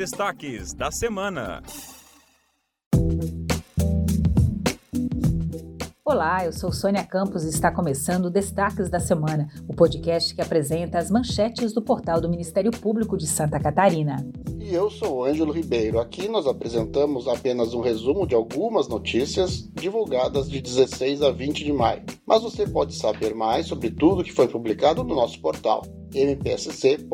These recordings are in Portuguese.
destaques da semana. Olá, eu sou Sônia Campos e está começando o Destaques da Semana, o podcast que apresenta as manchetes do portal do Ministério Público de Santa Catarina. E eu sou Ângelo Ribeiro. Aqui nós apresentamos apenas um resumo de algumas notícias divulgadas de 16 a 20 de maio. Mas você pode saber mais sobre tudo que foi publicado no nosso portal mpsc.mp.br.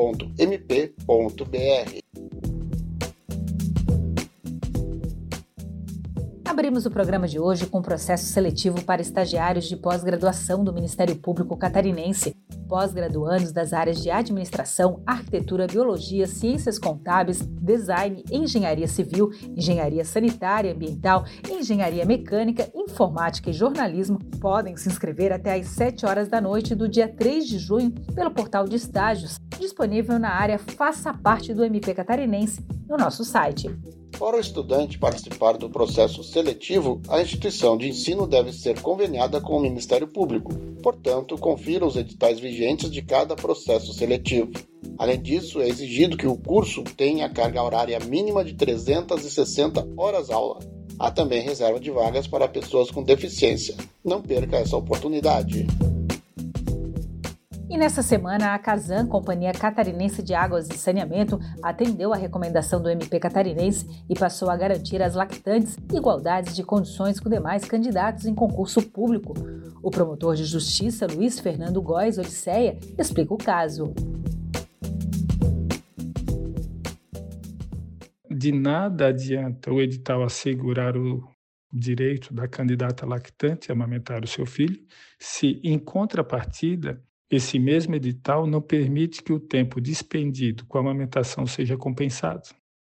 Abrimos o programa de hoje com processo seletivo para estagiários de pós-graduação do Ministério Público Catarinense, pós-graduandos das áreas de administração, arquitetura, biologia, ciências contábeis, design, engenharia civil, engenharia sanitária e ambiental, engenharia mecânica, informática e jornalismo podem se inscrever até às 7 horas da noite do dia 3 de junho pelo portal de estágios, disponível na área Faça Parte do MP Catarinense no nosso site. Para o estudante participar do processo seletivo, a instituição de ensino deve ser conveniada com o Ministério Público. Portanto, confira os editais vigentes de cada processo seletivo. Além disso, é exigido que o curso tenha carga horária mínima de 360 horas-aula. Há também reserva de vagas para pessoas com deficiência. Não perca essa oportunidade. E nessa semana, a Casan, Companhia Catarinense de Águas e Saneamento, atendeu a recomendação do MP catarinense e passou a garantir às lactantes igualdades de condições com demais candidatos em concurso público. O promotor de justiça, Luiz Fernando Góes Odisseia, explica o caso. De nada adianta o edital assegurar o direito da candidata lactante a amamentar o seu filho, se, em contrapartida, esse mesmo edital não permite que o tempo dispendido com a amamentação seja compensado.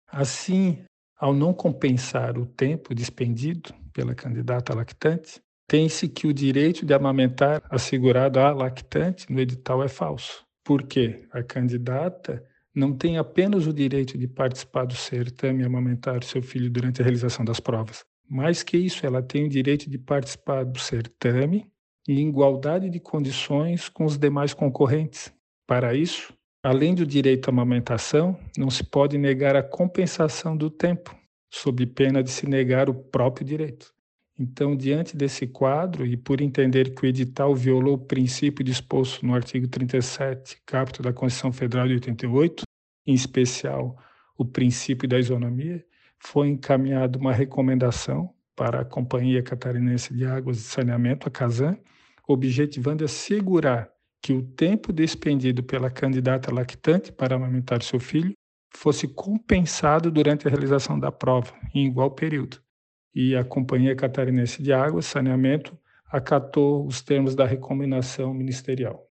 Assim, ao não compensar o tempo dispendido pela candidata lactante, tem-se que o direito de amamentar assegurado à lactante no edital é falso. Porque a candidata não tem apenas o direito de participar do certame e amamentar seu filho durante a realização das provas. Mais que isso, ela tem o direito de participar do certame em igualdade de condições com os demais concorrentes. Para isso, além do direito à amamentação, não se pode negar a compensação do tempo, sob pena de se negar o próprio direito. Então, diante desse quadro, e por entender que o edital violou o princípio disposto no artigo 37, caput da Constituição Federal de 88, em especial o princípio da isonomia, foi encaminhada uma recomendação para a Companhia Catarinense de Águas e Saneamento, a CASAN, objetivando assegurar que o tempo despendido pela candidata lactante para amamentar seu filho fosse compensado durante a realização da prova, em igual período. E a Companhia Catarinense de Água e Saneamento acatou os termos da recomendação ministerial.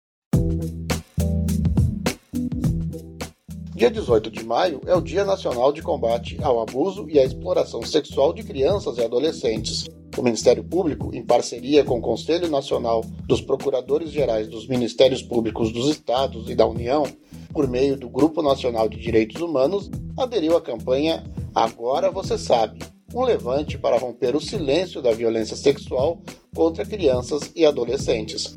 Dia 18 de maio é o Dia Nacional de Combate ao Abuso e à Exploração Sexual de Crianças e Adolescentes. O Ministério Público, em parceria com o Conselho Nacional dos Procuradores Gerais dos Ministérios Públicos dos Estados e da União, por meio do Grupo Nacional de Direitos Humanos, aderiu à campanha Agora Você Sabe um levante para romper o silêncio da violência sexual contra crianças e adolescentes.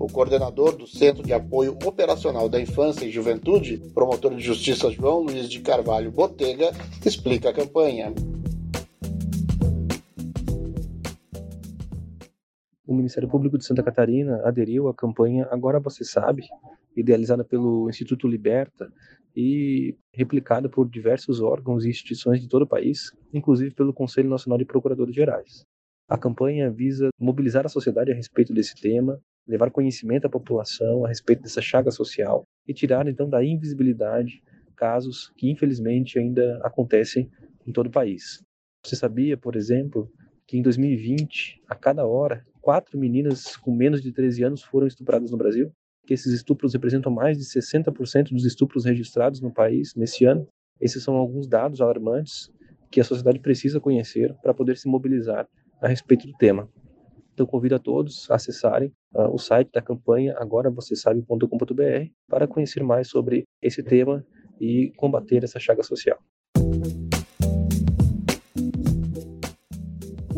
O coordenador do Centro de Apoio Operacional da Infância e Juventude, promotor de justiça João Luiz de Carvalho Botega, explica a campanha. O Ministério Público de Santa Catarina aderiu à campanha Agora Você Sabe, idealizada pelo Instituto Liberta e replicada por diversos órgãos e instituições de todo o país, inclusive pelo Conselho Nacional de Procuradores Gerais. A campanha visa mobilizar a sociedade a respeito desse tema, levar conhecimento à população a respeito dessa chaga social e tirar então da invisibilidade casos que infelizmente ainda acontecem em todo o país. Você sabia, por exemplo, que em 2020, a cada hora, quatro meninas com menos de 13 anos foram estupradas no Brasil? Que esses estupros representam mais de 60% dos estupros registrados no país nesse ano? Esses são alguns dados alarmantes que a sociedade precisa conhecer para poder se mobilizar a respeito do tema. Então convido a todos a acessarem uh, o site da campanha agora você sabe.com.br para conhecer mais sobre esse tema e combater essa chaga social.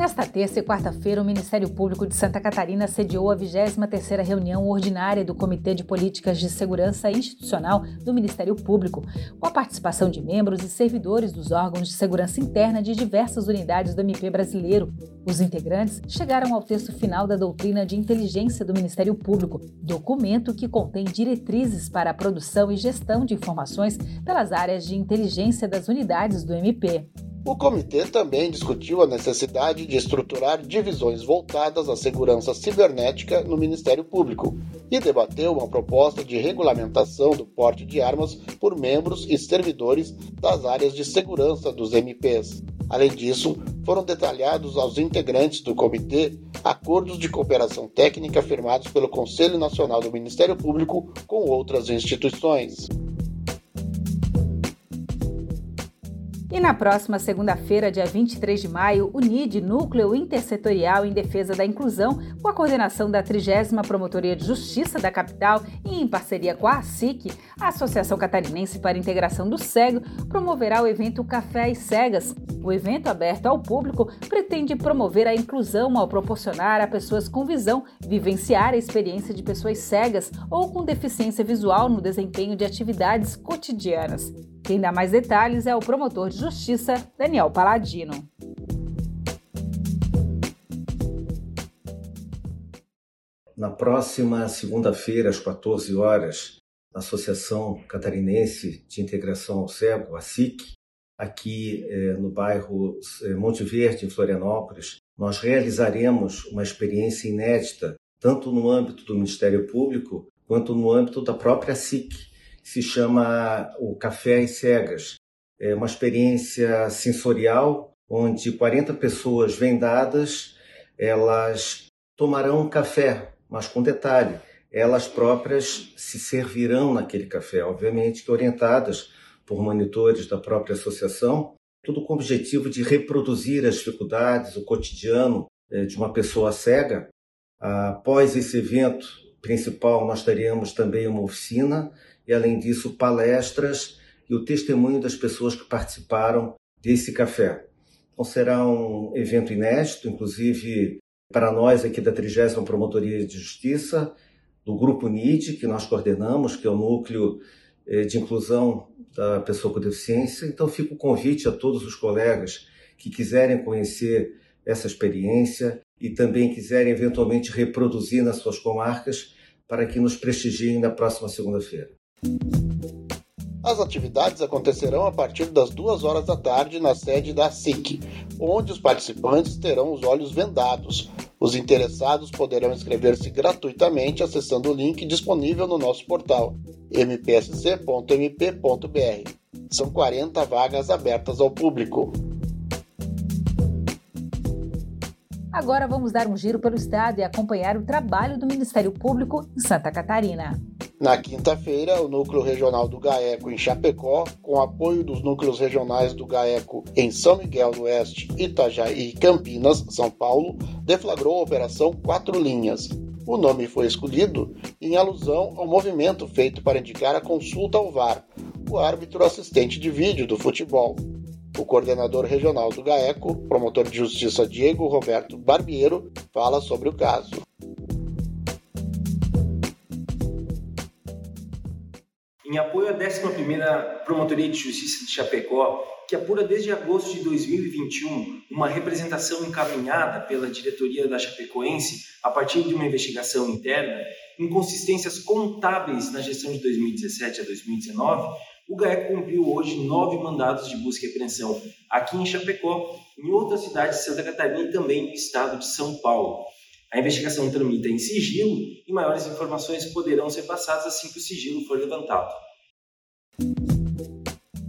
Nesta terça e quarta-feira, o Ministério Público de Santa Catarina sediou a 23ª reunião ordinária do Comitê de Políticas de Segurança Institucional do Ministério Público, com a participação de membros e servidores dos órgãos de segurança interna de diversas unidades do MP brasileiro. Os integrantes chegaram ao texto final da doutrina de inteligência do Ministério Público, documento que contém diretrizes para a produção e gestão de informações pelas áreas de inteligência das unidades do MP. O comitê também discutiu a necessidade de estruturar divisões voltadas à segurança cibernética no Ministério Público e debateu uma proposta de regulamentação do porte de armas por membros e servidores das áreas de segurança dos MPs. Além disso, foram detalhados aos integrantes do comitê acordos de cooperação técnica firmados pelo Conselho Nacional do Ministério Público com outras instituições. E na próxima segunda-feira, dia 23 de maio, o NID, Núcleo Intersetorial em Defesa da Inclusão, com a coordenação da 30 Promotoria de Justiça da capital e em parceria com a ASIC, a Associação Catarinense para a Integração do Cego, promoverá o evento Café e Cegas. O evento, aberto ao público, pretende promover a inclusão ao proporcionar a pessoas com visão vivenciar a experiência de pessoas cegas ou com deficiência visual no desempenho de atividades cotidianas. Quem dá mais detalhes é o promotor de justiça, Daniel Paladino. Na próxima segunda-feira, às 14 horas, a Associação Catarinense de Integração ao Cego, a SIC, aqui eh, no bairro eh, Monte Verde, em Florianópolis, nós realizaremos uma experiência inédita, tanto no âmbito do Ministério Público quanto no âmbito da própria SIC, se chama o Café às Cegas. É uma experiência sensorial onde 40 pessoas vendadas, elas tomarão um café, mas com detalhe, elas próprias se servirão naquele café, obviamente que orientadas por monitores da própria associação, tudo com o objetivo de reproduzir as dificuldades, o cotidiano é, de uma pessoa cega. Após esse evento principal, nós teremos também uma oficina e, além disso, palestras e o testemunho das pessoas que participaram desse café. Então, será um evento inédito, inclusive para nós aqui da 30 Promotoria de Justiça, do Grupo NID, que nós coordenamos, que é o Núcleo eh, de Inclusão da Pessoa com Deficiência. Então, fica o convite a todos os colegas que quiserem conhecer essa experiência e também quiserem eventualmente reproduzir nas suas comarcas para que nos prestigiem na próxima segunda-feira. As atividades acontecerão a partir das duas horas da tarde na sede da SIC, onde os participantes terão os olhos vendados. Os interessados poderão inscrever-se gratuitamente acessando o link disponível no nosso portal mpsc.mp.br. São 40 vagas abertas ao público. Agora vamos dar um giro pelo estado e acompanhar o trabalho do Ministério Público em Santa Catarina. Na quinta-feira, o Núcleo Regional do GAECO em Chapecó, com apoio dos núcleos regionais do GAECO em São Miguel do Oeste, Itajaí e Campinas, São Paulo, deflagrou a Operação Quatro Linhas. O nome foi escolhido em alusão ao movimento feito para indicar a consulta ao VAR, o árbitro assistente de vídeo do futebol. O coordenador regional do GAECO, promotor de justiça Diego Roberto Barbiero, fala sobre o caso. em apoio à 11ª Promotoria de Justiça de Chapecó, que apura desde agosto de 2021 uma representação encaminhada pela diretoria da Chapecoense a partir de uma investigação interna, inconsistências contábeis na gestão de 2017 a 2019, o GAECO cumpriu hoje nove mandados de busca e apreensão aqui em Chapecó, em outras cidades de Santa Catarina e também no estado de São Paulo. A investigação tramita em sigilo e maiores informações poderão ser passadas assim que o sigilo for levantado.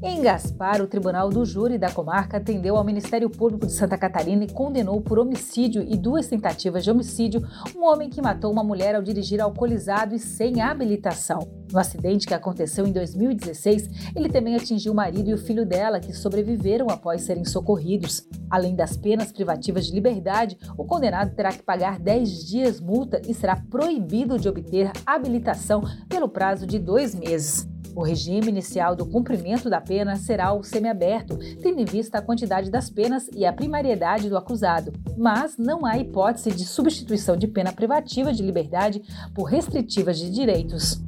Em Gaspar, o Tribunal do Júri da comarca atendeu ao Ministério Público de Santa Catarina e condenou por homicídio e duas tentativas de homicídio um homem que matou uma mulher ao dirigir alcoolizado e sem habilitação. No acidente que aconteceu em 2016, ele também atingiu o marido e o filho dela, que sobreviveram após serem socorridos. Além das penas privativas de liberdade, o condenado terá que pagar 10 dias multa e será proibido de obter habilitação pelo prazo de dois meses. O regime inicial do cumprimento da pena será o semiaberto, tendo em vista a quantidade das penas e a primariedade do acusado, mas não há hipótese de substituição de pena privativa de liberdade por restritivas de direitos.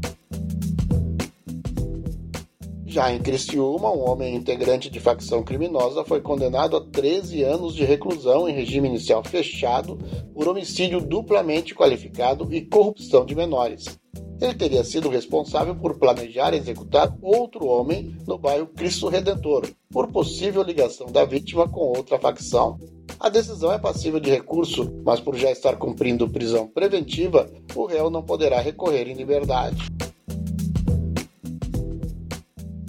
Já em Criciúma, um homem integrante de facção criminosa foi condenado a 13 anos de reclusão em regime inicial fechado por homicídio duplamente qualificado e corrupção de menores. Ele teria sido responsável por planejar executar outro homem no bairro Cristo Redentor, por possível ligação da vítima com outra facção. A decisão é passível de recurso, mas por já estar cumprindo prisão preventiva, o réu não poderá recorrer em liberdade.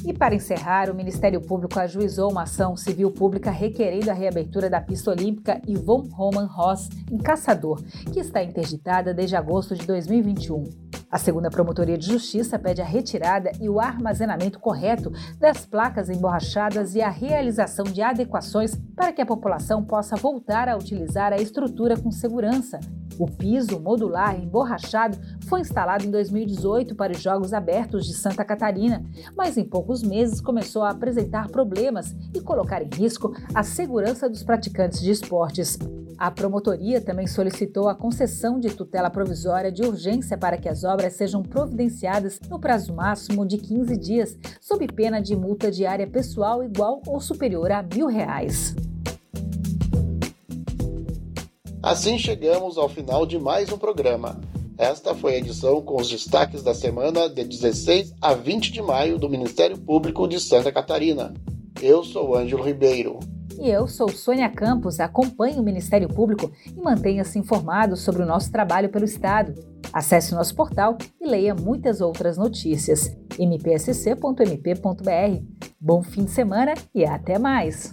E para encerrar, o Ministério Público ajuizou uma ação civil pública requerendo a reabertura da pista olímpica Yvonne Roman Ross, em Caçador, que está interditada desde agosto de 2021. A segunda Promotoria de Justiça pede a retirada e o armazenamento correto das placas emborrachadas e a realização de adequações para que a população possa voltar a utilizar a estrutura com segurança. O piso modular emborrachado foi instalado em 2018 para os Jogos Abertos de Santa Catarina, mas em poucos meses começou a apresentar problemas e colocar em risco a segurança dos praticantes de esportes. A promotoria também solicitou a concessão de tutela provisória de urgência para que as obras sejam providenciadas no prazo máximo de 15 dias, sob pena de multa diária pessoal igual ou superior a mil reais. Assim chegamos ao final de mais um programa. Esta foi a edição com os destaques da semana de 16 a 20 de maio do Ministério Público de Santa Catarina. Eu sou Ângelo Ribeiro. E eu sou Sônia Campos, acompanhe o Ministério Público e mantenha-se informado sobre o nosso trabalho pelo Estado. Acesse o nosso portal e leia muitas outras notícias. mpsc.mp.br. Bom fim de semana e até mais!